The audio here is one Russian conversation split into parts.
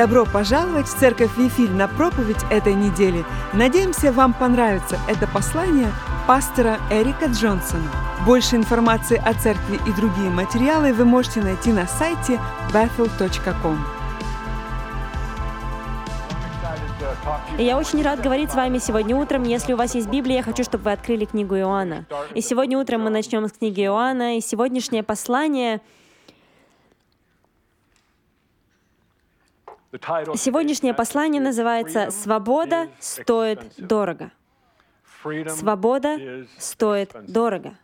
Добро пожаловать в Церковь Вифиль на проповедь этой недели. Надеемся, вам понравится это послание пастора Эрика Джонсона. Больше информации о церкви и другие материалы вы можете найти на сайте bethel.com. Я очень рад говорить с вами сегодня утром. Если у вас есть Библия, я хочу, чтобы вы открыли книгу Иоанна. И сегодня утром мы начнем с книги Иоанна, и сегодняшнее послание Сегодняшнее послание называется «Свобода стоит дорого». Свобода стоит дорого.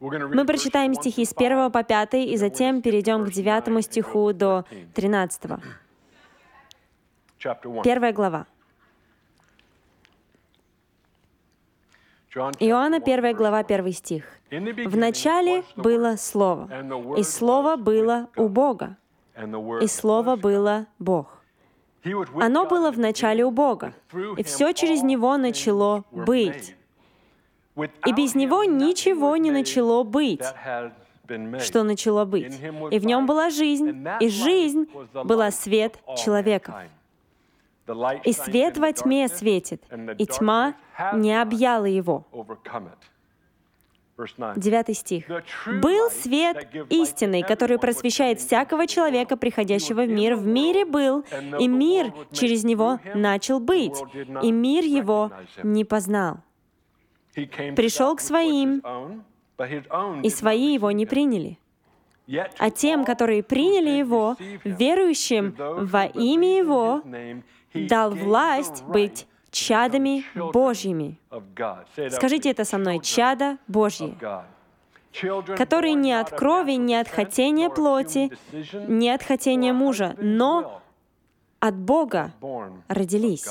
Мы прочитаем стихи с 1 по 5 и затем перейдем к 9 стиху до 13. Первая глава. Иоанна, 1 глава, 1 стих. «В начале было Слово, и Слово было у Бога, и Слово было Бог. Оно было в начале у Бога, и все через Него начало быть. И без Него ничего не начало быть, что начало быть. И в Нем была жизнь, и жизнь была свет человеков. И свет во тьме светит, и тьма не объяла его. Девятый стих. «Был свет истинный, который просвещает всякого человека, приходящего в мир. В мире был, и мир через него начал быть, и мир его не познал. Пришел к своим, и свои его не приняли. А тем, которые приняли его, верующим во имя его, дал власть быть чадами Божьими. Скажите это со мной, чада Божьи, которые не от крови, не от хотения плоти, не от хотения мужа, но от Бога родились.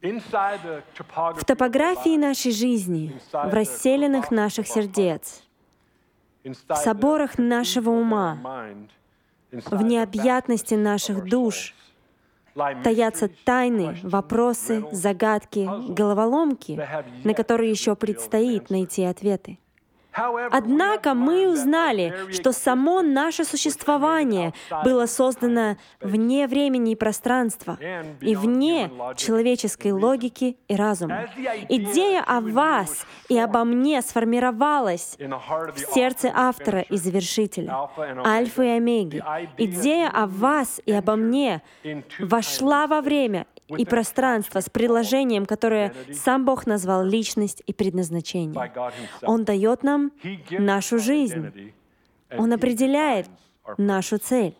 В топографии нашей жизни, в расселенных наших сердец, в соборах нашего ума, в необъятности наших душ — таятся тайны, вопросы, загадки, головоломки, на которые еще предстоит найти ответы. Однако мы узнали, что само наше существование было создано вне времени и пространства и вне человеческой логики и разума. Идея о вас и обо мне сформировалась в сердце автора и завершителя, Альфа и Омеги. Идея о вас и обо мне вошла во время и пространство с приложением, которое сам Бог назвал личность и предназначение. Он дает нам нашу жизнь. Он определяет нашу цель.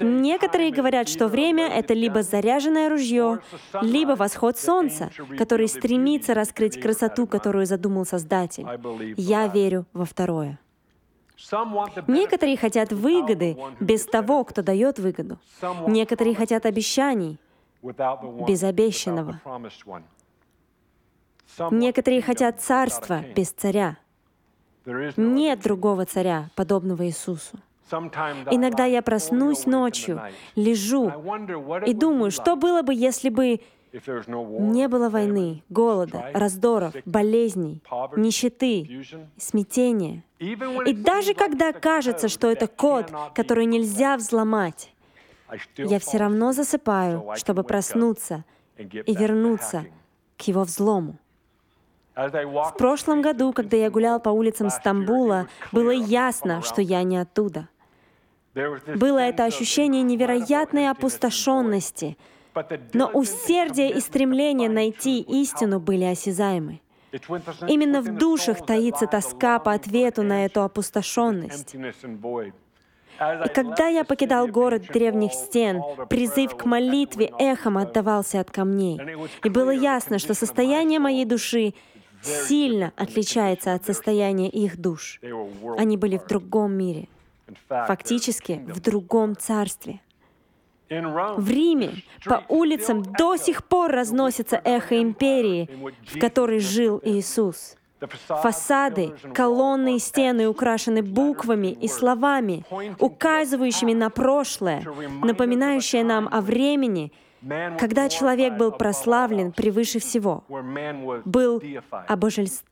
Некоторые говорят, что время — это либо заряженное ружье, либо восход солнца, который стремится раскрыть красоту, которую задумал Создатель. Я верю во второе. Некоторые хотят выгоды без того, кто дает выгоду. Некоторые хотят обещаний, без обещанного. Некоторые хотят царства без царя. Нет другого царя, подобного Иисусу. Иногда я проснусь ночью, лежу и думаю, что было бы, если бы не было войны, голода, раздоров, болезней, нищеты, смятения. И даже когда кажется, что это код, который нельзя взломать, я все равно засыпаю, чтобы проснуться и вернуться к его взлому. В прошлом году, когда я гулял по улицам Стамбула, было ясно, что я не оттуда. Было это ощущение невероятной опустошенности, но усердие и стремление найти истину были осязаемы. Именно в душах таится тоска по ответу на эту опустошенность. И когда я покидал город древних стен, призыв к молитве эхом отдавался от камней. И было ясно, что состояние моей души сильно отличается от состояния их душ. Они были в другом мире, фактически в другом царстве. В Риме по улицам до сих пор разносится эхо империи, в которой жил Иисус. Фасады, колонны и стены украшены буквами и словами, указывающими на прошлое, напоминающее нам о времени, когда человек был прославлен превыше всего, был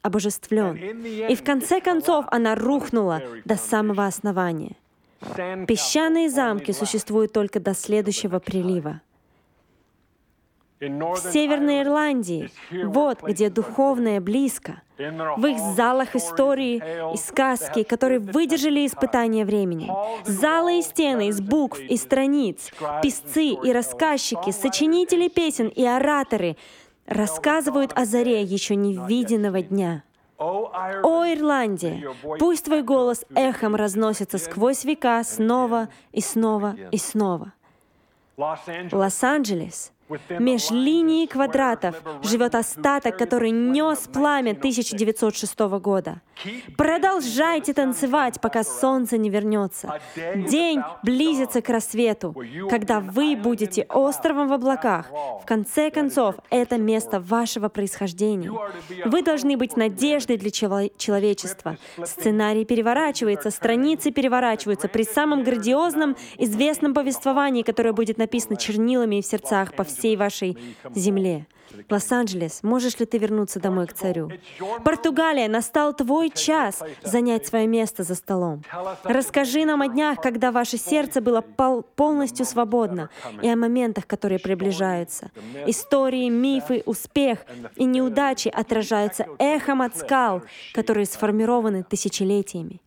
обожествлен. И в конце концов она рухнула до самого основания. Песчаные замки существуют только до следующего прилива. В Северной Ирландии, вот где духовное близко, в их залах истории и сказки, которые выдержали испытания времени. Залы и стены из букв и страниц, писцы и рассказчики, сочинители песен и ораторы рассказывают о заре еще невиденного дня. О, Ирландия, пусть твой голос эхом разносится сквозь века снова и снова и снова. Лос-Анджелес, Меж линией квадратов живет остаток, который нес пламя 1906 года. Продолжайте танцевать, пока солнце не вернется. День близится к рассвету, когда вы будете островом в облаках. В конце концов, это место вашего происхождения. Вы должны быть надеждой для человечества. Сценарий переворачивается, страницы переворачиваются при самом грандиозном, известном повествовании, которое будет написано чернилами в сердцах по всей всей вашей земле. Лос-Анджелес, можешь ли ты вернуться домой к царю? Португалия, настал твой час занять свое место за столом. Расскажи нам о днях, когда ваше сердце было пол полностью свободно, и о моментах, которые приближаются. Истории, мифы, успех и неудачи отражаются эхом от скал, которые сформированы тысячелетиями.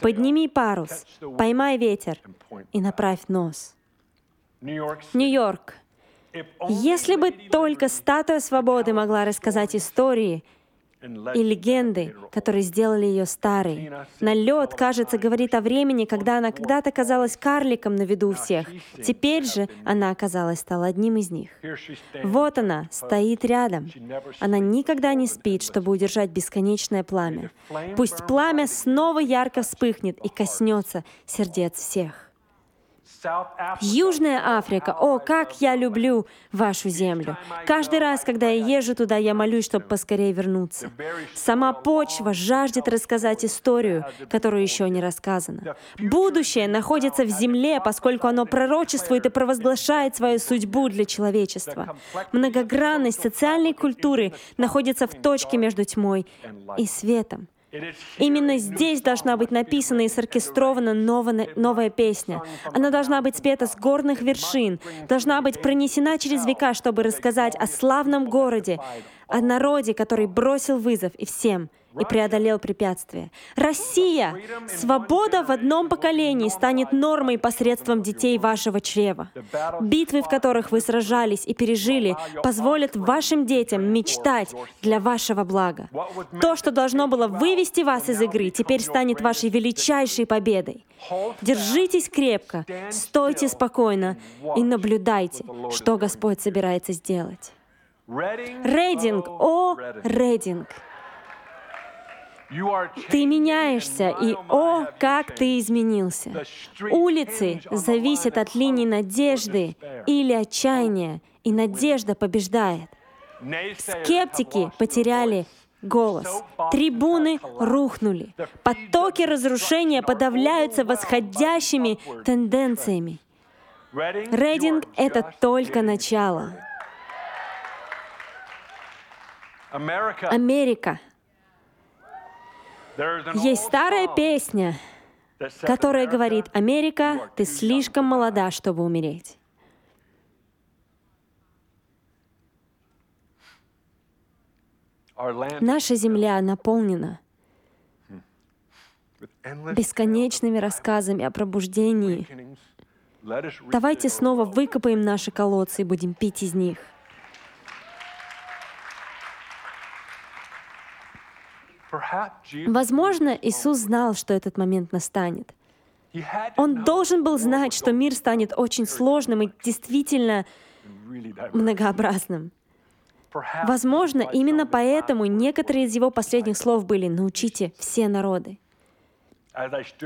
Подними парус, поймай ветер и направь нос. Нью-Йорк, если бы только статуя свободы могла рассказать истории и легенды, которые сделали ее старой. Налет, кажется, говорит о времени, когда она когда-то казалась карликом на виду у всех. Теперь же она, оказалась, стала одним из них. Вот она, стоит рядом. Она никогда не спит, чтобы удержать бесконечное пламя. Пусть пламя снова ярко вспыхнет и коснется сердец всех. Южная Африка. О, как я люблю вашу землю. Каждый раз, когда я езжу туда, я молюсь, чтобы поскорее вернуться. Сама почва жаждет рассказать историю, которая еще не рассказана. Будущее находится в земле, поскольку оно пророчествует и провозглашает свою судьбу для человечества. Многогранность социальной культуры находится в точке между тьмой и светом. Именно здесь должна быть написана и соркестрована новая, новая песня. Она должна быть спета с горных вершин, должна быть пронесена через века, чтобы рассказать о славном городе, о народе, который бросил вызов и всем, и преодолел препятствия. Россия! Свобода в одном поколении станет нормой посредством детей вашего чрева. Битвы, в которых вы сражались и пережили, позволят вашим детям мечтать для вашего блага. То, что должно было вывести вас из игры, теперь станет вашей величайшей победой. Держитесь крепко, стойте спокойно и наблюдайте, что Господь собирается сделать. Рейдинг, о, рейдинг! Ты меняешься, и о, как ты изменился. Улицы зависят от линии надежды или отчаяния, и надежда побеждает. Скептики потеряли голос. Трибуны рухнули. Потоки разрушения подавляются восходящими тенденциями. Рейдинг — это только начало. Америка есть старая песня, которая говорит, «Америка, ты слишком молода, чтобы умереть». Наша земля наполнена бесконечными рассказами о пробуждении. Давайте снова выкопаем наши колодцы и будем пить из них. Возможно, Иисус знал, что этот момент настанет. Он должен был знать, что мир станет очень сложным и действительно многообразным. Возможно, именно поэтому некоторые из его последних слов были «научите все народы».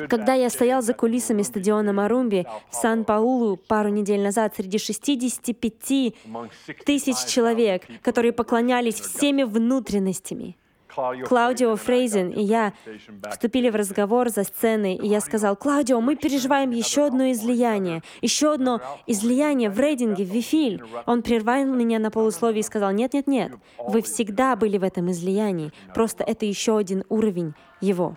Когда я стоял за кулисами стадиона Марумби в Сан-Паулу пару недель назад среди 65 тысяч человек, которые поклонялись всеми внутренностями, Клаудио Фрейзен и я вступили в разговор за сценой, и я сказал, «Клаудио, мы переживаем еще одно излияние, еще одно излияние в рейдинге, в Вифиль». Он прервал меня на полусловие и сказал, «Нет-нет-нет, вы всегда были в этом излиянии, просто это еще один уровень его».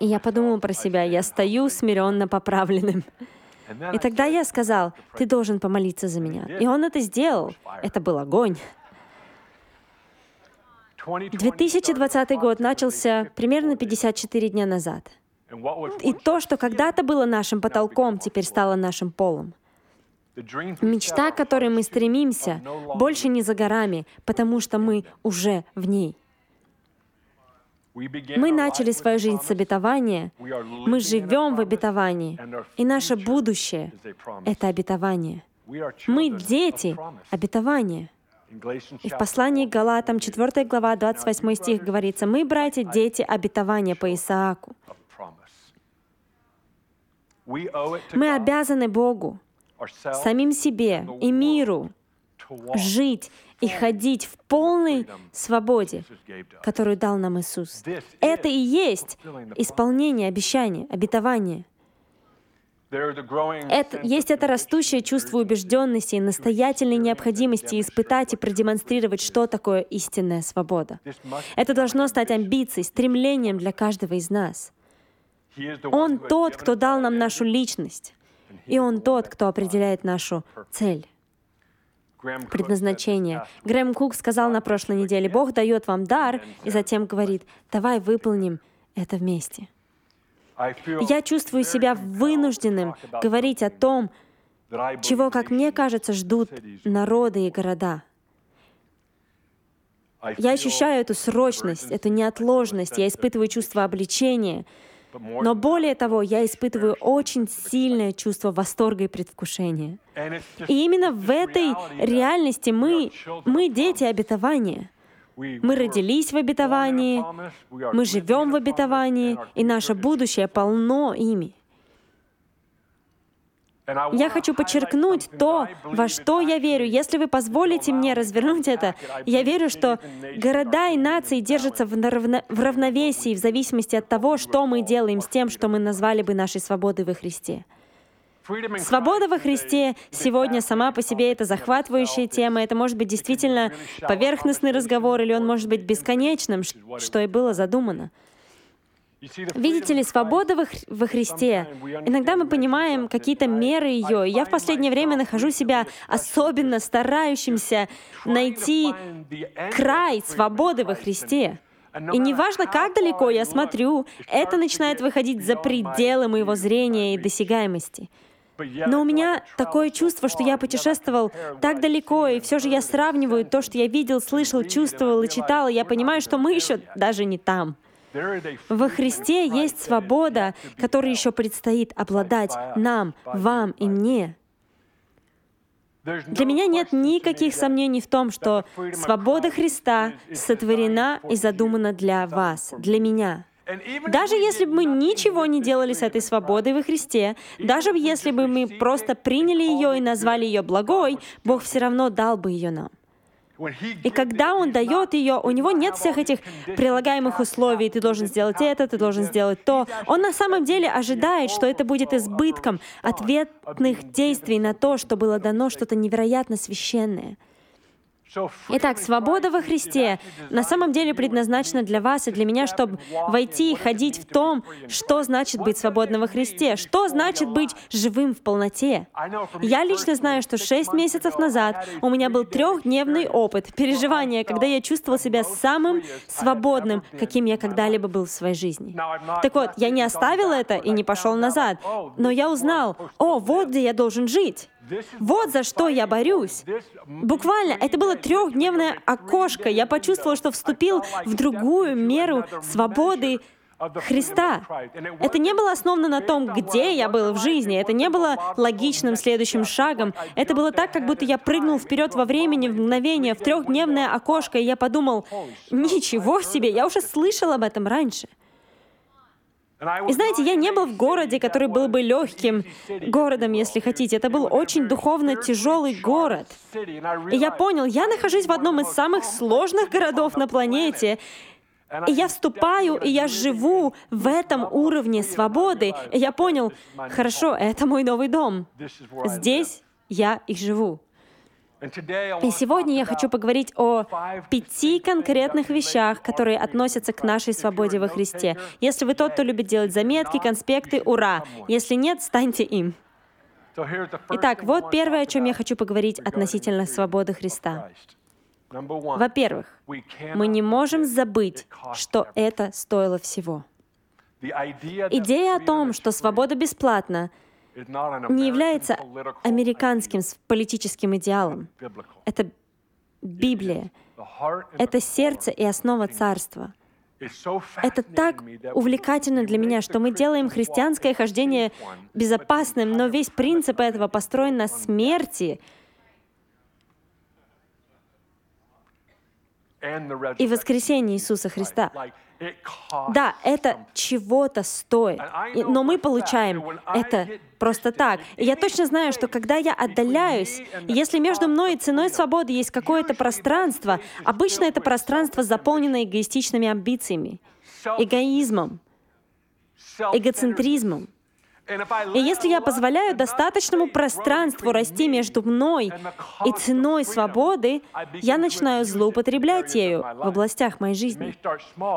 И я подумал про себя, я стою смиренно поправленным. И тогда я сказал, ты должен помолиться за меня. И он это сделал. Это был огонь. 2020 год начался примерно 54 дня назад. И то, что когда-то было нашим потолком, теперь стало нашим полом. Мечта, к которой мы стремимся, больше не за горами, потому что мы уже в ней. Мы начали свою жизнь с обетования, мы живем в обетовании, и наше будущее — это обетование. Мы дети обетования. И в послании к Галатам, 4 глава, 28 стих говорится, «Мы, братья, дети обетования по Исааку». Мы обязаны Богу, самим себе и миру жить и ходить в полной свободе, которую дал нам Иисус. Это и есть исполнение обещания, обетования. Это, есть это растущее чувство убежденности и настоятельной необходимости испытать и продемонстрировать, что такое истинная свобода. Это должно стать амбицией, стремлением для каждого из нас. Он тот, кто дал нам нашу личность, и Он тот, кто определяет нашу цель предназначение. Грэм Кук сказал на прошлой неделе, Бог дает вам дар, и затем говорит, давай выполним это вместе. Я чувствую себя вынужденным говорить о том, чего, как мне кажется, ждут народы и города. Я ощущаю эту срочность, эту неотложность, я испытываю чувство обличения, но более того, я испытываю очень сильное чувство восторга и предвкушения. И именно в этой реальности мы, мы дети обетования. Мы родились в обетовании, мы живем в обетовании, и наше будущее полно ими. Я хочу подчеркнуть то, во что я верю. Если вы позволите мне развернуть это, я верю, что города и нации держатся в, равно, в равновесии в зависимости от того, что мы делаем с тем, что мы назвали бы нашей свободой во Христе. Свобода во Христе сегодня сама по себе это захватывающая тема. Это может быть действительно поверхностный разговор, или он может быть бесконечным, что и было задумано. Видите ли, свобода во, во Христе. Иногда мы понимаем какие-то меры ее. Я в последнее время нахожу себя особенно старающимся найти край свободы во Христе. И неважно, как далеко я смотрю, это начинает выходить за пределы моего зрения и досягаемости. Но у меня такое чувство, что я путешествовал так далеко, и все же я сравниваю то, что я видел, слышал, чувствовал и читал, и я понимаю, что мы еще даже не там. Во Христе есть свобода, которой еще предстоит обладать нам, вам и мне. Для меня нет никаких сомнений в том, что свобода Христа сотворена и задумана для вас, для меня. Даже если бы мы ничего не делали с этой свободой во Христе, даже если бы мы просто приняли ее и назвали ее благой, Бог все равно дал бы ее нам. И когда он дает ее, у него нет всех этих прилагаемых условий. Ты должен сделать это, ты должен сделать то. Он на самом деле ожидает, что это будет избытком ответных действий на то, что было дано что-то невероятно священное. Итак, свобода во Христе на самом деле предназначена для вас и для меня, чтобы войти и ходить в том, что значит быть свободным во Христе, что значит быть живым в полноте. Я лично знаю, что шесть месяцев назад у меня был трехдневный опыт переживания, когда я чувствовал себя самым свободным, каким я когда-либо был в своей жизни. Так вот, я не оставил это и не пошел назад, но я узнал, о, вот где я должен жить. Вот за что я борюсь. Буквально, это было трехдневное окошко. Я почувствовал, что вступил в другую меру свободы Христа. Это не было основано на том, где я был в жизни. Это не было логичным следующим шагом. Это было так, как будто я прыгнул вперед во времени в мгновение, в трехдневное окошко, и я подумал, ничего себе, я уже слышал об этом раньше. И знаете, я не был в городе, который был бы легким городом, если хотите. Это был очень духовно тяжелый город. И я понял, я нахожусь в одном из самых сложных городов на планете. И я вступаю, и я живу в этом уровне свободы. И я понял, хорошо, это мой новый дом. Здесь я и живу. И сегодня я хочу поговорить о пяти конкретных вещах, которые относятся к нашей свободе во Христе. Если вы тот, кто любит делать заметки, конспекты, ура! Если нет, станьте им. Итак, вот первое, о чем я хочу поговорить относительно свободы Христа. Во-первых, мы не можем забыть, что это стоило всего. Идея о том, что свобода бесплатна, не является американским политическим идеалом. Это Библия. Это сердце и основа царства. Это так увлекательно для меня, что мы делаем христианское хождение безопасным, но весь принцип этого построен на смерти и воскресении Иисуса Христа. Да, это чего-то стоит, но мы получаем это просто так. И я точно знаю, что когда я отдаляюсь, если между мной и ценой свободы есть какое-то пространство, обычно это пространство заполнено эгоистичными амбициями, эгоизмом, эгоцентризмом. И если я позволяю достаточному пространству расти между мной и ценой свободы, я начинаю злоупотреблять ею в областях моей жизни.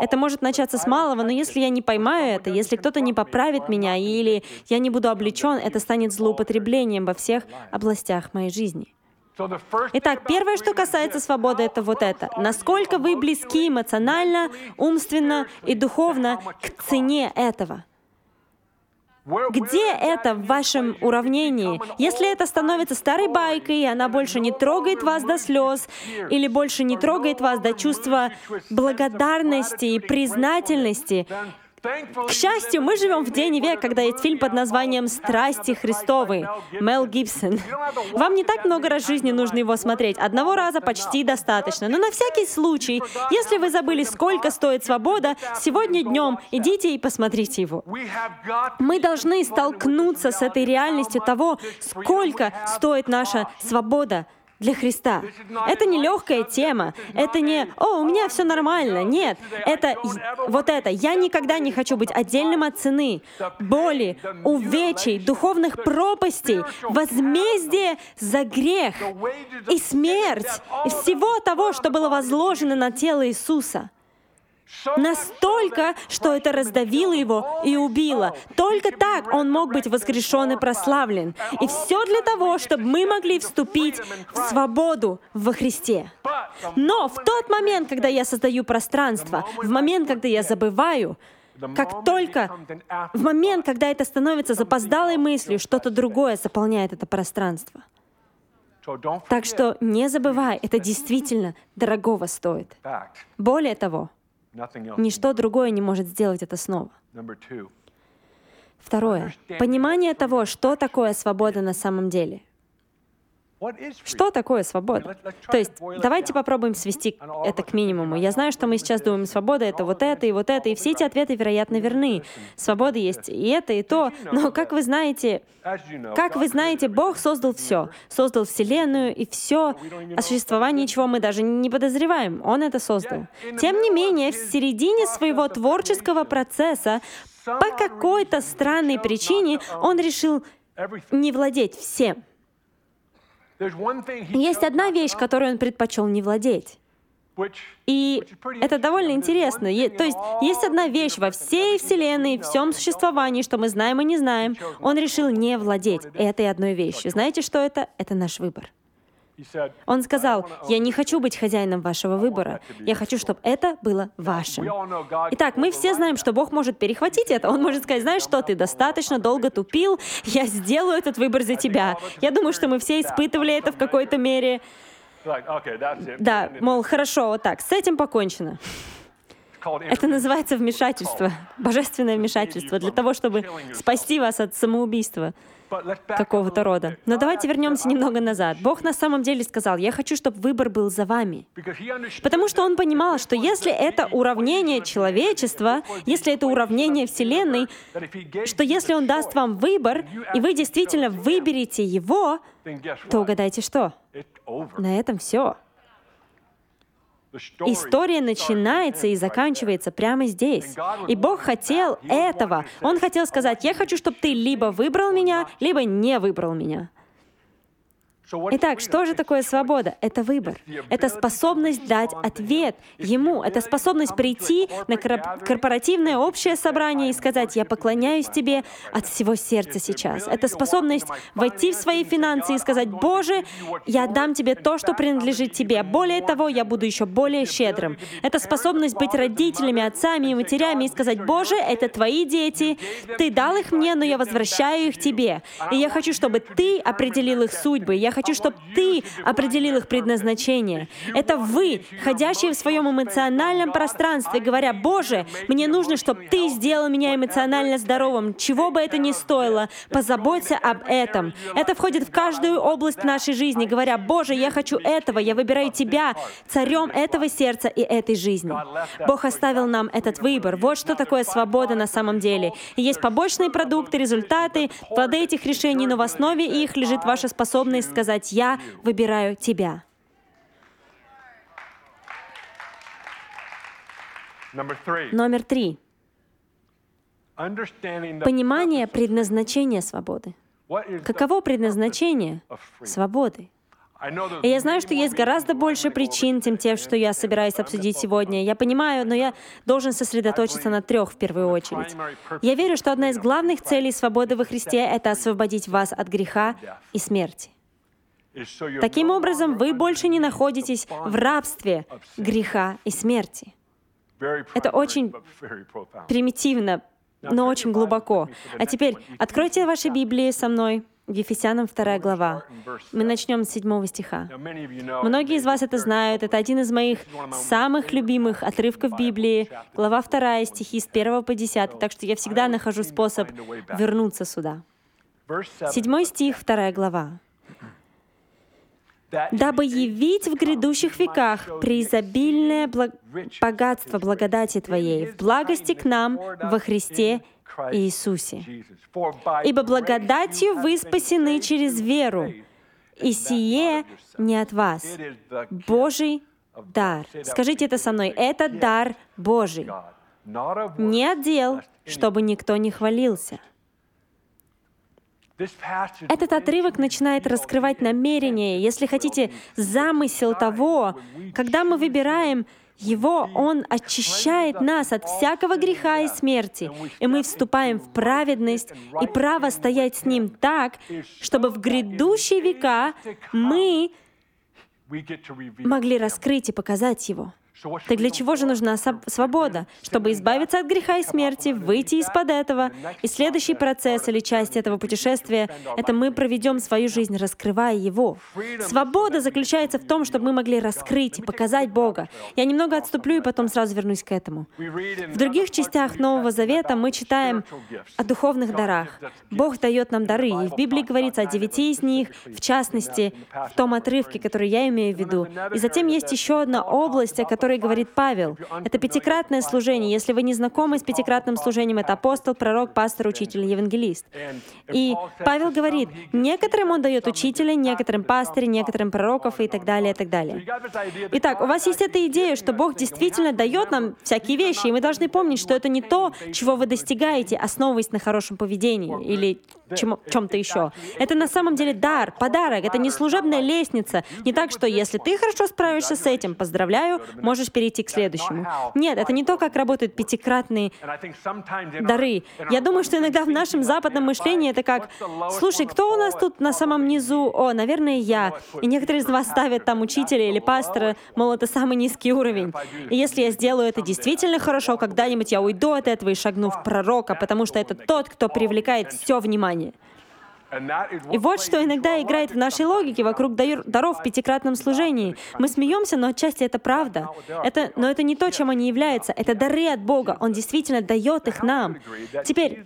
Это может начаться с малого, но если я не поймаю это, если кто-то не поправит меня или я не буду облечен, это станет злоупотреблением во всех областях моей жизни. Итак, первое, что касается свободы, это вот это. Насколько вы близки эмоционально, умственно и духовно к цене этого? Где это в вашем уравнении? Если это становится старой байкой, и она больше не трогает вас до слез, или больше не трогает вас до чувства благодарности и признательности, к счастью, мы живем в день и век, когда есть фильм под названием «Страсти Христовы» Мел Гибсон. Вам не так много раз в жизни нужно его смотреть. Одного раза почти достаточно. Но на всякий случай, если вы забыли, сколько стоит свобода, сегодня днем идите и посмотрите его. Мы должны столкнуться с этой реальностью того, сколько стоит наша свобода для Христа. Это не легкая тема. Это не «О, у меня все нормально». Нет, это вот это. Я никогда не хочу быть отдельным от цены, боли, увечий, духовных пропастей, возмездие за грех и смерть, и всего того, что было возложено на тело Иисуса — Настолько, что это раздавило его и убило. Только так он мог быть воскрешен и прославлен. И все для того, чтобы мы могли вступить в свободу во Христе. Но в тот момент, когда я создаю пространство, в момент, когда я забываю, как только в момент, когда это становится запоздалой мыслью, что-то другое заполняет это пространство. Так что не забывай, это действительно дорогого стоит. Более того, Ничто другое не может сделать это снова. Второе. Понимание того, что такое свобода на самом деле — что такое свобода? То есть давайте попробуем свести это к минимуму. Я знаю, что мы сейчас думаем, свобода — это вот это и вот это, и все эти ответы, вероятно, верны. Свобода есть и это, и то. Но, как вы знаете, как вы знаете, Бог создал все. Создал Вселенную и все, о существовании чего мы даже не подозреваем. Он это создал. Тем не менее, в середине своего творческого процесса по какой-то странной причине он решил не владеть всем. Есть одна вещь, которую он предпочел не владеть. И это довольно интересно. То есть есть одна вещь во всей Вселенной, в всем существовании, что мы знаем и не знаем. Он решил не владеть этой одной вещью. Знаете, что это? Это наш выбор. Он сказал, «Я не хочу быть хозяином вашего выбора. Я хочу, чтобы это было вашим». Итак, мы все знаем, что Бог может перехватить это. Он может сказать, «Знаешь что, ты достаточно долго тупил, я сделаю этот выбор за тебя». Я думаю, что мы все испытывали это в какой-то мере. Да, мол, хорошо, вот так, с этим покончено. Это называется вмешательство, божественное вмешательство, для того, чтобы спасти вас от самоубийства какого-то рода. Но давайте вернемся немного назад. Бог на самом деле сказал, я хочу, чтобы выбор был за вами. Потому что Он понимал, что если это уравнение человечества, если это уравнение Вселенной, что если Он даст вам выбор, и вы действительно выберете его, то угадайте что? На этом все. История начинается и заканчивается прямо здесь. И Бог хотел этого. Он хотел сказать, я хочу, чтобы ты либо выбрал меня, либо не выбрал меня. Итак, что же такое свобода? Это выбор. Это способность дать ответ Ему. Это способность прийти на корпоративное общее собрание и сказать, я поклоняюсь Тебе от всего сердца сейчас. Это способность войти в свои финансы и сказать, Боже, я дам Тебе то, что принадлежит Тебе. Более того, я буду еще более щедрым. Это способность быть родителями, отцами и матерями и сказать, Боже, это Твои дети, Ты дал их мне, но я возвращаю их Тебе. И я хочу, чтобы Ты определил их судьбы. Я хочу, чтобы Ты определил их предназначение. Это вы, ходящие в своем эмоциональном пространстве, говоря, Боже, мне нужно, чтобы Ты сделал меня эмоционально здоровым, чего бы это ни стоило. Позаботься об этом. Это входит в каждую область нашей жизни, говоря, Боже, я хочу этого, я выбираю Тебя, царем этого сердца и этой жизни. Бог оставил нам этот выбор. Вот что такое свобода на самом деле. И есть побочные продукты, результаты, плоды этих решений, но в основе их лежит ваша способность сказать «Я выбираю тебя». Номер три. Понимание предназначения свободы. Каково предназначение свободы? И я знаю, что есть гораздо больше причин, чем те, что я собираюсь обсудить сегодня. Я понимаю, но я должен сосредоточиться на трех в первую очередь. Я верю, что одна из главных целей свободы во Христе — это освободить вас от греха и смерти. Таким образом, вы больше не находитесь в рабстве греха и смерти. Это очень примитивно, но очень глубоко. А теперь откройте ваши Библии со мной Ефесянам 2 глава. Мы начнем с 7 стиха. Многие из вас это знают. Это один из моих самых любимых отрывков Библии. Глава 2, стихи с 1 по 10. Так что я всегда нахожу способ вернуться сюда. Седьмой стих, 2 глава дабы явить в грядущих веках преизобильное благ... богатство благодати Твоей в благости к нам во Христе Иисусе. Ибо благодатью вы спасены через веру, и сие не от вас. Божий дар. Скажите это со мной. Это дар Божий. Не от дел, чтобы никто не хвалился. Этот отрывок начинает раскрывать намерение, если хотите, замысел того, когда мы выбираем его, Он очищает нас от всякого греха и смерти, и мы вступаем в праведность и право стоять с Ним так, чтобы в грядущие века мы могли раскрыть и показать Его. Так для чего же нужна свобода? Чтобы избавиться от греха и смерти, выйти из-под этого. И следующий процесс или часть этого путешествия — это мы проведем свою жизнь, раскрывая Его. Свобода заключается в том, чтобы мы могли раскрыть и показать Бога. Я немного отступлю и потом сразу вернусь к этому. В других частях Нового Завета мы читаем о духовных дарах. Бог дает нам дары, и в Библии говорится о девяти из них, в частности, в том отрывке, который я имею в виду. И затем есть еще одна область, о которой который говорит Павел. Это пятикратное служение. Если вы не знакомы с пятикратным служением, это апостол, пророк, пастор, учитель, евангелист. И Павел говорит, некоторым он дает учителя, некоторым пастыря, некоторым пророков и так далее, и так далее. Итак, у вас есть эта идея, что Бог действительно дает нам всякие вещи, и мы должны помнить, что это не то, чего вы достигаете, основываясь на хорошем поведении или чем-то еще. Это на самом деле дар, подарок, это не служебная лестница. Не так, что если ты хорошо справишься с этим, поздравляю, можешь перейти к следующему. Нет, это не то, как работают пятикратные дары. Я думаю, что иногда в нашем западном мышлении это как, слушай, кто у нас тут на самом низу? О, наверное, я. И некоторые из вас ставят там учителя или пастора, мол, это самый низкий уровень. И если я сделаю это действительно хорошо, когда-нибудь я уйду от этого и шагну в пророка, потому что это тот, кто привлекает все внимание. И вот что иногда играет в нашей логике вокруг даров в пятикратном служении. Мы смеемся, но отчасти это правда. Это, но это не то, чем они являются. Это дары от Бога. Он действительно дает их нам. Теперь,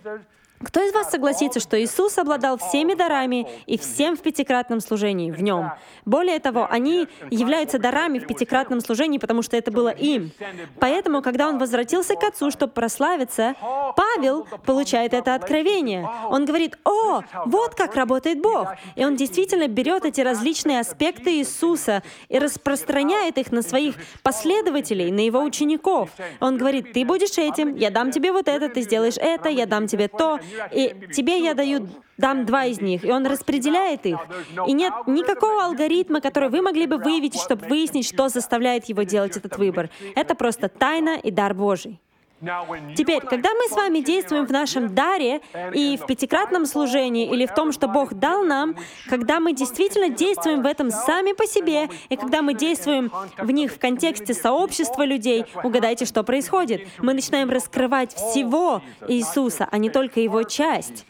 кто из вас согласится, что Иисус обладал всеми дарами и всем в пятикратном служении в нем? Более того, они являются дарами в пятикратном служении, потому что это было им. Поэтому, когда он возвратился к Отцу, чтобы прославиться, Павел получает это откровение. Он говорит, «О, вот как работает Бог!» И он действительно берет эти различные аспекты Иисуса и распространяет их на своих последователей, на его учеников. Он говорит, «Ты будешь этим, я дам тебе вот это, ты сделаешь это, я дам тебе то, и тебе я даю, дам два из них, и он распределяет их. И нет никакого алгоритма, который вы могли бы выявить, чтобы выяснить, что заставляет его делать этот выбор. Это просто тайна и дар Божий. Теперь, когда мы с вами действуем в нашем даре и в пятикратном служении или в том, что Бог дал нам, когда мы действительно действуем в этом сами по себе, и когда мы действуем в них в контексте сообщества людей, угадайте, что происходит. Мы начинаем раскрывать всего Иисуса, а не только Его часть.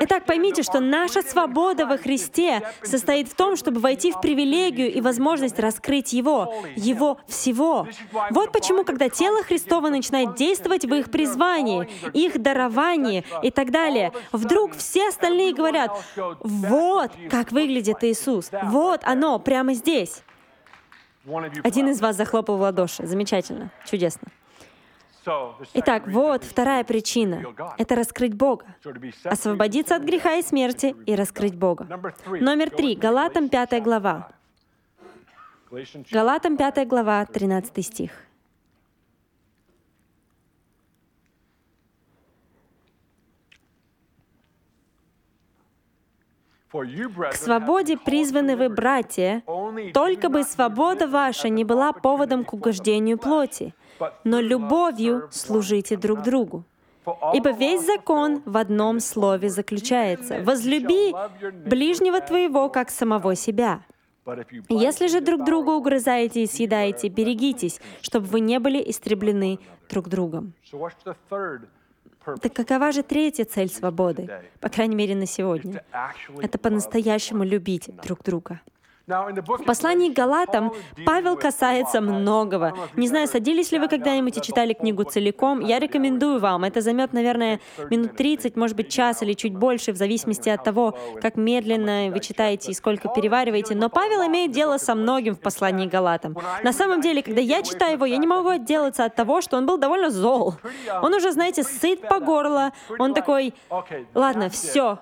Итак, поймите, что наша свобода во Христе состоит в том, чтобы войти в привилегию и возможность раскрыть Его, Его всего. Вот почему, когда тело Христово начинает действовать в их призвании, их даровании и так далее, вдруг все остальные говорят, вот как выглядит Иисус, вот оно, прямо здесь. Один из вас захлопал в ладоши. Замечательно, чудесно. Итак, вот вторая причина — это раскрыть Бога. Освободиться от греха и смерти и раскрыть Бога. Номер три. Галатам 5 глава. Галатам 5 глава, 13 стих. К свободе призваны вы, братья, только бы свобода ваша не была поводом к угождению плоти, но любовью служите друг другу. Ибо весь закон в одном слове заключается. «Возлюби ближнего твоего, как самого себя». Если же друг друга угрызаете и съедаете, берегитесь, чтобы вы не были истреблены друг другом. Так какова же третья цель свободы, по крайней мере на сегодня? Это по-настоящему любить друг друга. В послании к Галатам Павел касается многого. Не знаю, садились ли вы когда-нибудь и читали книгу целиком. Я рекомендую вам. Это займет, наверное, минут 30, может быть, час или чуть больше, в зависимости от того, как медленно вы читаете и сколько перевариваете. Но Павел имеет дело со многим в послании к Галатам. На самом деле, когда я читаю его, я не могу отделаться от того, что он был довольно зол. Он уже, знаете, сыт по горло. Он такой, ладно, все,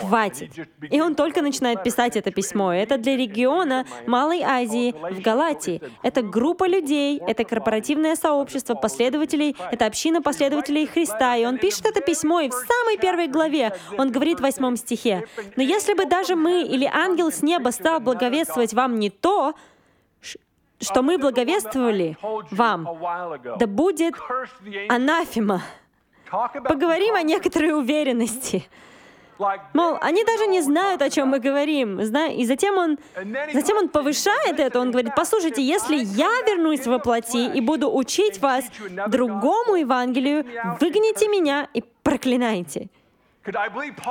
Хватит. И он только начинает писать это письмо. Это для региона Малой Азии, в Галатии. Это группа людей, это корпоративное сообщество последователей, это община последователей Христа. И он пишет это письмо, и в самой первой главе он говорит в восьмом стихе, «Но если бы даже мы или ангел с неба стал благовествовать вам не то, что мы благовествовали вам, да будет анафема». Поговорим о некоторой уверенности. Мол, они даже не знают, о чем мы говорим. И затем он, затем он повышает это, он говорит, послушайте, если я вернусь во плоти и буду учить вас другому Евангелию, выгоните меня и проклинайте.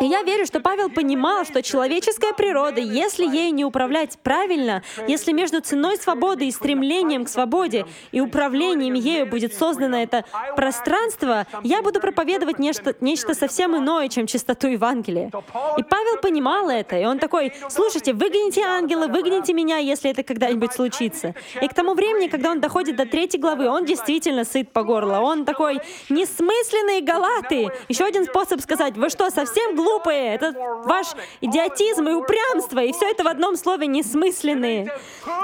И я верю, что Павел понимал, что человеческая природа, если ей не управлять правильно, если между ценой свободы и стремлением к свободе и управлением ею будет создано это пространство, я буду проповедовать нечто, нечто совсем иное, чем чистоту Евангелия. И Павел понимал это, и он такой, слушайте, выгоните ангела, выгоните меня, если это когда-нибудь случится. И к тому времени, когда он доходит до третьей главы, он действительно сыт по горло. Он такой, несмысленные галаты. Еще один способ сказать, вы что, что, совсем глупые? Это ваш идиотизм и упрямство, и все это в одном слове несмысленные.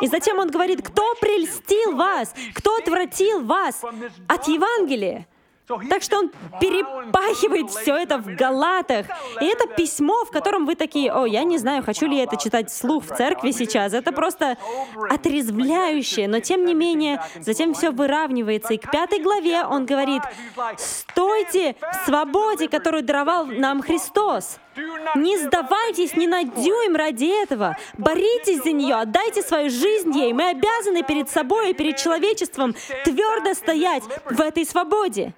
И затем он говорит, кто прельстил вас, кто отвратил вас от Евангелия? Так что он перепахивает все это в Галатах. И это письмо, в котором вы такие, о, я не знаю, хочу ли я это читать вслух в церкви сейчас. Это просто отрезвляющее, но тем не менее, затем все выравнивается. И к пятой главе он говорит, стойте в свободе, которую даровал нам Христос. Не сдавайтесь ни на дюйм ради этого. Боритесь за нее, отдайте свою жизнь ей. Мы обязаны перед собой и перед человечеством твердо стоять в этой свободе.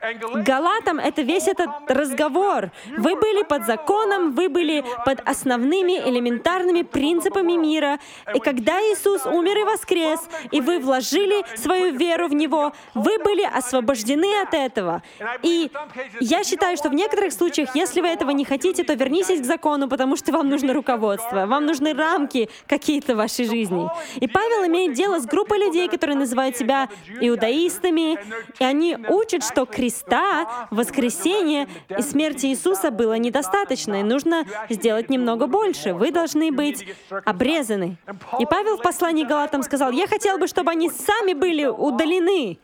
Галатам это весь этот разговор. Вы были под законом, вы были под основными элементарными принципами мира. И когда Иисус умер и воскрес, и вы вложили свою веру в Него, вы были освобождены от этого. И я считаю, что в некоторых случаях, если вы этого не хотите, то вернитесь к закону, потому что вам нужно руководство, вам нужны рамки какие-то в вашей жизни. И Павел имеет дело с группой людей, которые называют себя иудаистами, и они учат, что крестьяне Христа, воскресения и смерти Иисуса было недостаточно, и нужно сделать немного больше. Вы должны быть обрезаны. И Павел в послании Галатам сказал, «Я хотел бы, чтобы они сами были удалены».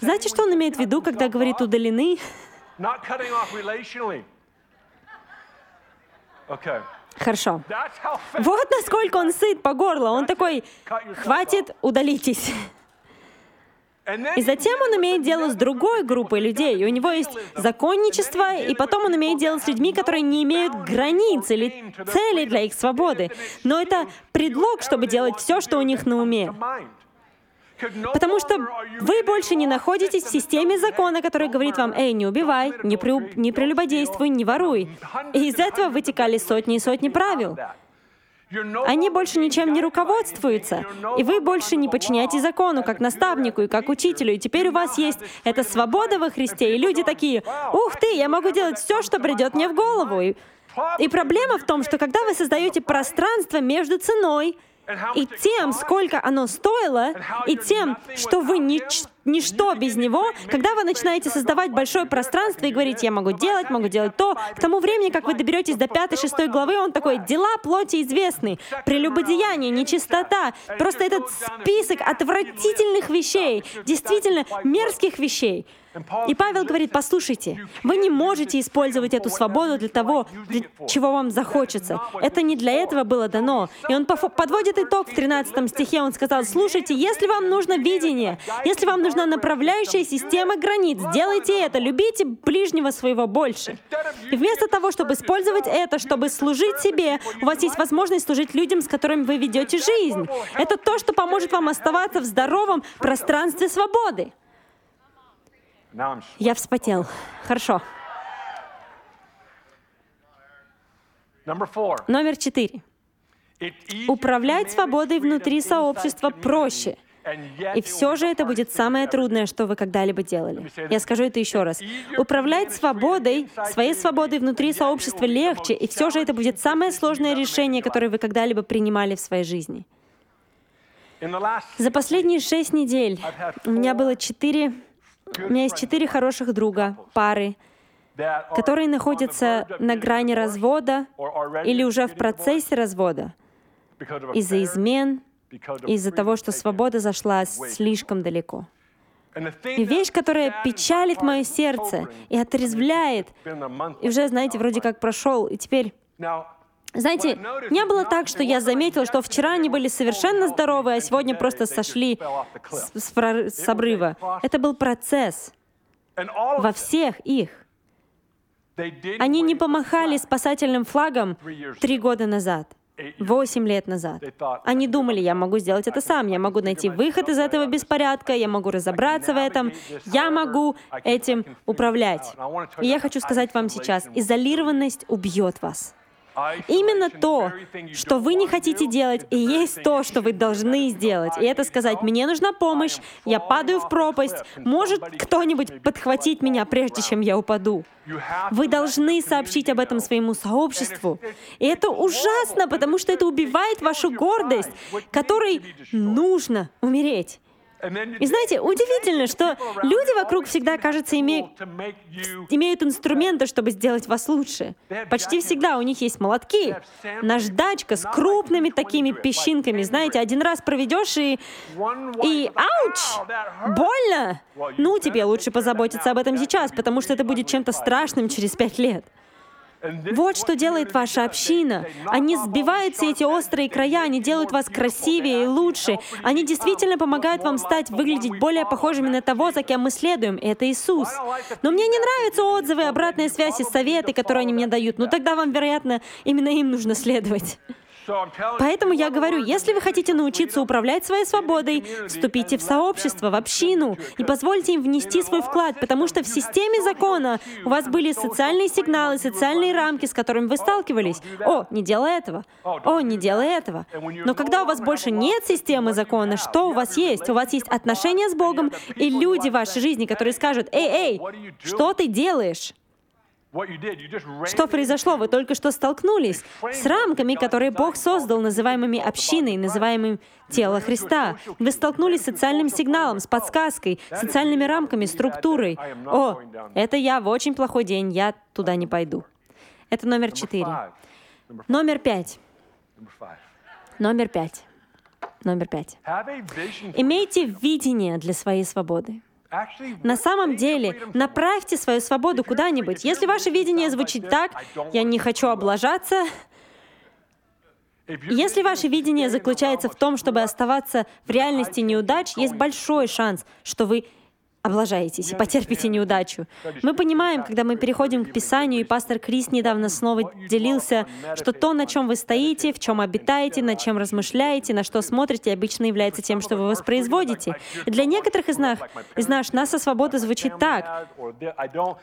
Знаете, что он имеет в виду, когда говорит «удалены»? Хорошо. Вот насколько он сыт по горло. Он такой, хватит, удалитесь. И затем он имеет дело с другой группой людей. И у него есть законничество, и потом он имеет дело с людьми, которые не имеют границ или целей для их свободы. Но это предлог, чтобы делать все, что у них на уме. Потому что вы больше не находитесь в системе закона, который говорит вам, «Эй, не убивай, не, при, не прелюбодействуй, не воруй». И из этого вытекали сотни и сотни правил. Они больше ничем не руководствуются, и вы больше не подчиняетесь закону, как наставнику и как учителю, и теперь у вас есть эта свобода во Христе, и люди такие, «Ух ты, я могу делать все, что придет мне в голову». И проблема в том, что когда вы создаете пространство между ценой и тем, сколько оно стоило, и тем, что вы нич ничто без него, когда вы начинаете создавать большое пространство и говорить, я могу делать, могу делать то, к тому времени, как вы доберетесь до пятой-шестой главы, он такой, дела плоти известны, прелюбодеяние, нечистота, просто этот список отвратительных вещей, действительно мерзких вещей. И Павел говорит, послушайте, вы не можете использовать эту свободу для того, для чего вам захочется. Это не для этого было дано. И он подводит итог в 13 стихе. Он сказал, слушайте, если вам нужно видение, если вам нужна направляющая система границ, делайте это, любите ближнего своего больше. И вместо того, чтобы использовать это, чтобы служить себе, у вас есть возможность служить людям, с которыми вы ведете жизнь. Это то, что поможет вам оставаться в здоровом пространстве свободы. Я вспотел. Хорошо. Номер четыре. Управлять свободой внутри сообщества проще. И все же это будет самое трудное, что вы когда-либо делали. Я скажу это еще раз. Управлять свободой, своей свободой внутри сообщества легче, и все же это будет самое сложное решение, которое вы когда-либо принимали в своей жизни. За последние шесть недель у меня было четыре у меня есть четыре хороших друга, пары, которые находятся на грани развода или уже в процессе развода из-за измен, из-за того, что свобода зашла слишком далеко. И вещь, которая печалит мое сердце и отрезвляет, и уже, знаете, вроде как прошел, и теперь знаете, не было так, что я заметил, что вчера они были совершенно здоровы, а сегодня просто сошли с, с, с обрыва. Это был процесс во всех их. Они не помахали спасательным флагом три года назад. Восемь лет назад. Они думали, я могу сделать это сам, я могу найти выход из этого беспорядка, я могу разобраться в этом, я могу этим управлять. И я хочу сказать вам сейчас, изолированность убьет вас. Именно то, что вы не хотите делать, и есть то, что вы должны сделать. И это сказать, мне нужна помощь, я падаю в пропасть, может кто-нибудь подхватить меня, прежде чем я упаду. Вы должны сообщить об этом своему сообществу. И это ужасно, потому что это убивает вашу гордость, которой нужно умереть. И знаете, удивительно, что люди вокруг всегда, кажется, имеют, имеют инструменты, чтобы сделать вас лучше. Почти всегда у них есть молотки, наждачка с крупными такими песчинками. Знаете, один раз проведешь и... И... Ауч! Больно! Ну, тебе лучше позаботиться об этом сейчас, потому что это будет чем-то страшным через пять лет. Вот что делает ваша община. Они сбивают все эти острые края, они делают вас красивее и лучше. Они действительно помогают вам стать, выглядеть более похожими на того, за кем мы следуем. Это Иисус. Но мне не нравятся отзывы, обратная связь и советы, которые они мне дают. Ну тогда вам, вероятно, именно им нужно следовать. Поэтому я говорю, если вы хотите научиться управлять своей свободой, вступите в сообщество, в общину и позвольте им внести свой вклад, потому что в системе закона у вас были социальные сигналы, социальные рамки, с которыми вы сталкивались. О, не делай этого. О, не делай этого. Но когда у вас больше нет системы закона, что у вас есть? У вас есть отношения с Богом и люди в вашей жизни, которые скажут, «Эй, эй, что ты делаешь?» Что произошло? Вы только что столкнулись с рамками, которые Бог создал, называемыми общиной, называемым тело Христа. Вы столкнулись с социальным сигналом, с подсказкой, социальными рамками, структурой. О, это я в очень плохой день, я туда не пойду. Это номер четыре. Номер пять. Номер пять. Номер пять. Имейте видение для своей свободы. На самом деле, направьте свою свободу куда-нибудь. Если ваше видение звучит так, «я не хочу облажаться», если ваше видение заключается в том, чтобы оставаться в реальности неудач, есть большой шанс, что вы облажаетесь и потерпите неудачу. Мы понимаем, когда мы переходим к Писанию, и пастор Крис недавно снова делился, что то, на чем вы стоите, в чем обитаете, над чем размышляете, на что смотрите, обычно является тем, что вы воспроизводите. И для некоторых из нас, из нас наша свобода звучит так.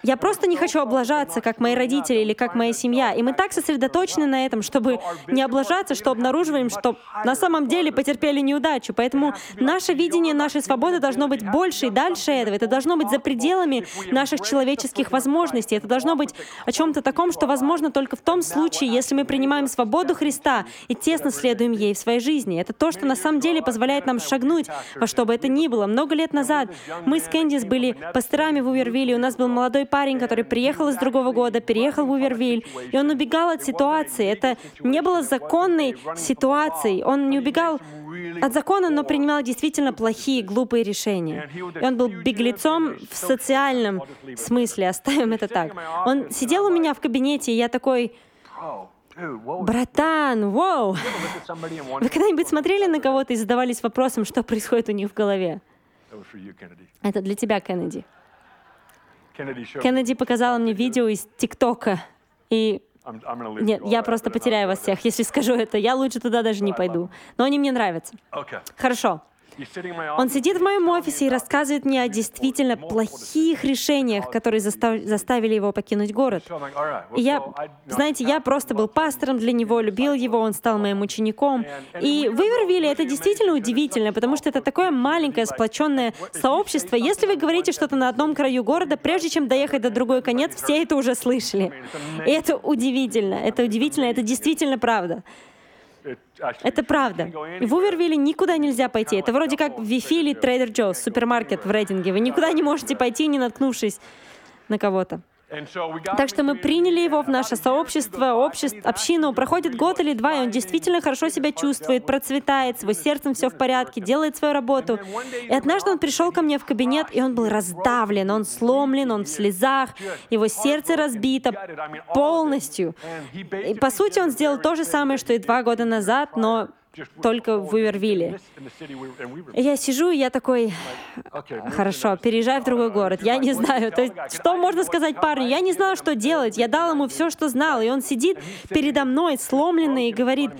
Я просто не хочу облажаться, как мои родители или как моя семья. И мы так сосредоточены на этом, чтобы не облажаться, что обнаруживаем, что на самом деле потерпели неудачу. Поэтому наше видение нашей свободы должно быть больше и дальше этого этого. Это должно быть за пределами наших человеческих возможностей. Это должно быть о чем-то таком, что возможно только в том случае, если мы принимаем свободу Христа и тесно следуем ей в своей жизни. Это то, что на самом деле позволяет нам шагнуть во что бы это ни было. Много лет назад мы с Кэндис были пасторами в Увервилле. У нас был молодой парень, который приехал из другого года, переехал в Увервиль, и он убегал от ситуации. Это не было законной ситуацией. Он не убегал от закона, но принимал действительно плохие, глупые решения. И он был беглецом в социальном смысле, оставим это так. Он сидел у меня в кабинете, и я такой, Братан, вау! Вы когда-нибудь смотрели на кого-то и задавались вопросом, что происходит у них в голове? Это для тебя, Кеннеди. Кеннеди показала мне видео из ТикТока, и нет, я просто потеряю вас всех, если скажу это. Я лучше туда даже не пойду. Но они мне нравятся. Хорошо. Он сидит в моем офисе и рассказывает мне о действительно плохих решениях, которые застав... заставили его покинуть город. И я, знаете, я просто был пастором для него, любил его, он стал моим учеником. И в Ивервилле это действительно удивительно, потому что это такое маленькое сплоченное сообщество. Если вы говорите что-то на одном краю города, прежде чем доехать до другой конец, все это уже слышали. И это удивительно, это удивительно, это действительно правда. Это правда. В Увервилле никуда нельзя пойти. Это вроде как Вифи или Trader Joe's, супермаркет в Рейдинге. Вы никуда не можете пойти, не наткнувшись на кого-то. Так что мы приняли его в наше сообщество, общество, общину. Проходит год или два, и он действительно хорошо себя чувствует, процветает, с его сердцем все в порядке, делает свою работу. И однажды он пришел ко мне в кабинет, и он был раздавлен, он сломлен, он в слезах, его сердце разбито полностью. И по сути он сделал то же самое, что и два года назад, но только в Увервилле. я сижу, и я такой, хорошо, переезжай в другой город. Я не знаю, то есть, что можно сказать парню? Я не знала, что делать. Я дал ему все, что знал, и он сидит передо мной, сломленный, и говорит,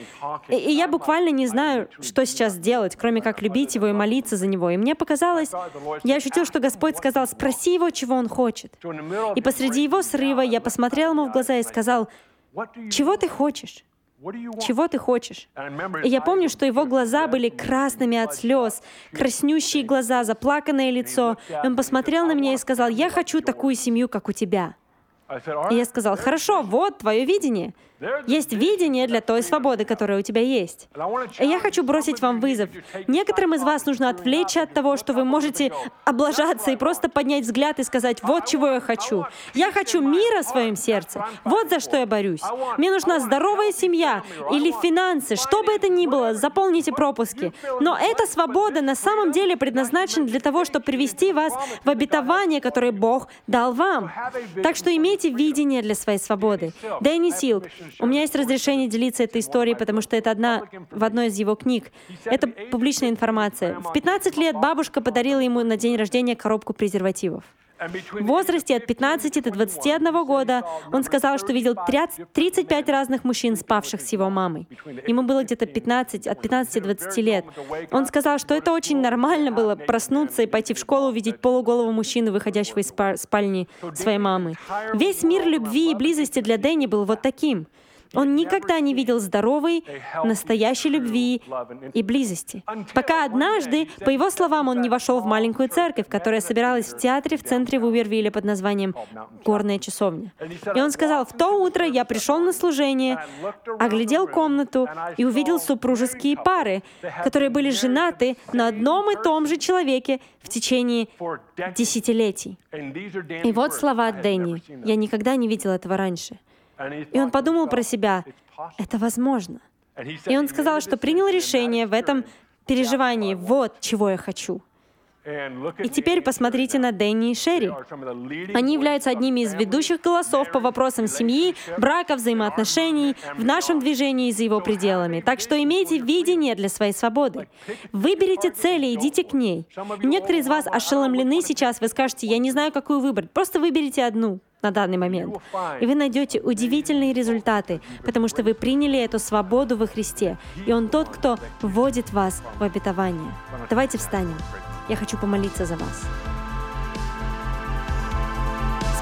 и, и я буквально не знаю, что сейчас делать, кроме как любить его и молиться за него. И мне показалось, я ощутил, что Господь сказал, спроси его, чего он хочет. И посреди его срыва я посмотрел ему в глаза и сказал, чего ты хочешь? Чего ты хочешь? И я помню, что его глаза были красными от слез, краснющие глаза, заплаканное лицо. Он посмотрел на меня и сказал, я хочу такую семью, как у тебя. И я сказал, хорошо, вот твое видение. Есть видение для той свободы, которая у тебя есть. И я хочу бросить вам вызов. Некоторым из вас нужно отвлечься от того, что вы можете облажаться и просто поднять взгляд и сказать, вот чего я хочу. Я хочу мира в своем сердце. Вот за что я борюсь. Мне нужна здоровая семья или финансы, что бы это ни было, заполните пропуски. Но эта свобода на самом деле предназначена для того, чтобы привести вас в обетование, которое Бог дал вам. Так что имейте видение для своей свободы. Дэнни Силк, у меня есть разрешение делиться этой историей, потому что это одна в одной из его книг. Это публичная информация. В 15 лет бабушка подарила ему на день рождения коробку презервативов. В возрасте от 15 до 21 года он сказал, что видел 35 разных мужчин, спавших с его мамой. Ему было где-то 15, от 15 до 20 лет. Он сказал, что это очень нормально было проснуться и пойти в школу, увидеть полуголого мужчину, выходящего из спальни своей мамы. Весь мир любви и близости для Дэнни был вот таким — он никогда не видел здоровой, настоящей любви и близости. Пока однажды, по его словам, он не вошел в маленькую церковь, которая собиралась в театре в центре Вувервилля под названием «Горная часовня». И он сказал, «В то утро я пришел на служение, оглядел комнату и увидел супружеские пары, которые были женаты на одном и том же человеке в течение десятилетий». И вот слова Дэнни. Я никогда не видел этого раньше. И он подумал про себя, это возможно. И он сказал, что принял решение в этом переживании, вот чего я хочу. И теперь посмотрите на Дэнни и Шерри. Они являются одними из ведущих голосов по вопросам семьи, брака, взаимоотношений в нашем движении за его пределами. Так что имейте видение для своей свободы. Выберите цели, идите к ней. Некоторые из вас ошеломлены сейчас, вы скажете, я не знаю, какую выбрать. Просто выберите одну на данный момент. И вы найдете удивительные результаты, потому что вы приняли эту свободу во Христе, и Он тот, кто вводит вас в обетование. Давайте встанем. Я хочу помолиться за вас.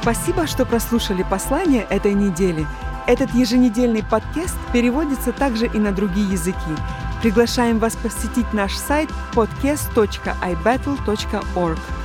Спасибо, что прослушали послание этой недели. Этот еженедельный подкаст переводится также и на другие языки. Приглашаем вас посетить наш сайт podcast.ibattle.org.